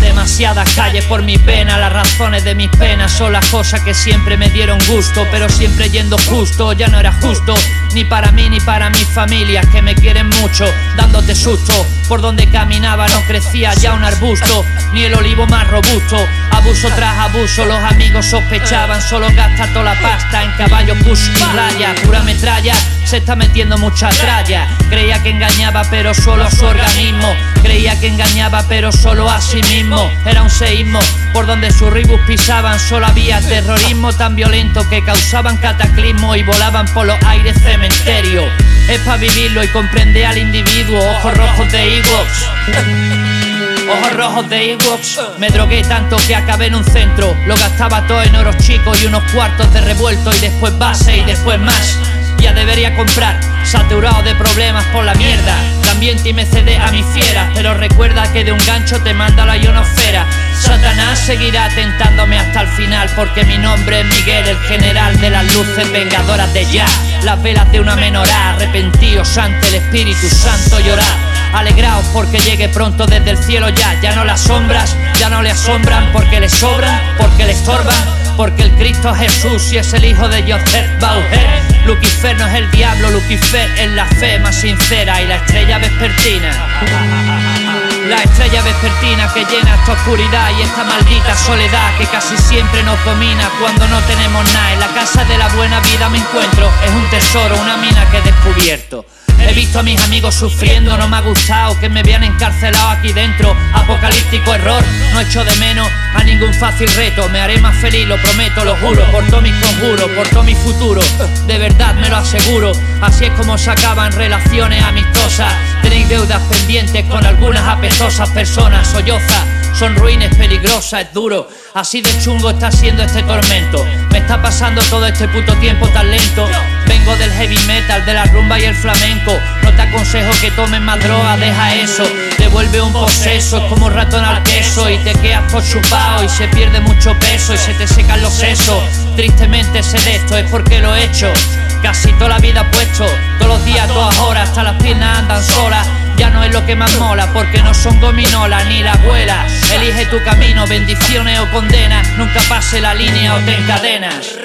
demasiadas calles por mi pena. Las razones de mis penas son las cosas que siempre me dieron gusto, pero siempre yendo justo, ya no era justo. Ni para mí ni para mi familia, que me quieren mucho, dándote susto. Por donde caminaba no crecía ya un arbusto, ni el olivo más robusto. Abuso tras abuso, los amigos sospechaban, solo gasta toda la pasta en caballo, push y raya, pura metralla se está metiendo mucha tralla. Creía que engañaba, pero solo a su organismo. Creía que engañaba, pero solo a sí mismo. Era un seísmo por donde sus ribus pisaban. Solo había terrorismo tan violento que causaban cataclismo y volaban por los aires Es para vivirlo y comprender al individuo. Ojos rojos de Ewoks. Ojos rojos de Ewoks Me drogué tanto que acabé en un centro Lo gastaba todo en oros chicos y unos cuartos de revuelto Y después base y después más debería comprar, saturado de problemas por la mierda. También me cede a mi fiera, pero recuerda que de un gancho te manda la ionosfera. Satanás seguirá tentándome hasta el final, porque mi nombre es Miguel, el general de las luces vengadoras de ya. Las velas de una menorá, arrepentidos ante el Espíritu Santo llorar. Alegraos porque llegue pronto desde el cielo ya. Ya no las sombras, ya no le asombran porque le sobran, porque le estorban porque el Cristo Jesús y es el hijo de Joseph Bauer. Lucifer no es el diablo, Lucifer es la fe más sincera y la estrella vespertina. La estrella vespertina que llena esta oscuridad y esta maldita soledad que casi siempre nos domina cuando no tenemos nada. En la casa de la buena vida me encuentro, es un tesoro, una mina He visto a mis amigos sufriendo, no me ha gustado que me vean encarcelado aquí dentro. Apocalíptico error, no echo de menos a ningún fácil reto. Me haré más feliz, lo prometo, lo juro, por todo mis conjuros, por todo mi futuro. De verdad me lo aseguro, así es como se acaban relaciones amistosas. Tenéis deudas pendientes con algunas apestosas personas, sollozas son ruines, peligrosas, es duro. Así de chungo está siendo este tormento. Me está pasando todo este puto tiempo tan lento. Vengo del heavy metal, de la rumba y el flamenco. No te aconsejo que tomes más droga, deja eso. Devuelve un poseso, es como ratón al queso. Y te quedas por chupado y se pierde mucho peso y se te secan los sesos. Tristemente sé de esto, es porque lo he hecho. Casi toda la vida puesto, todos los días, todas horas, hasta las piernas andan solas ya no es lo que más mola, porque no son gominolas ni la abuela. Elige tu camino, bendiciones o condenas, nunca pase la línea o te encadenas.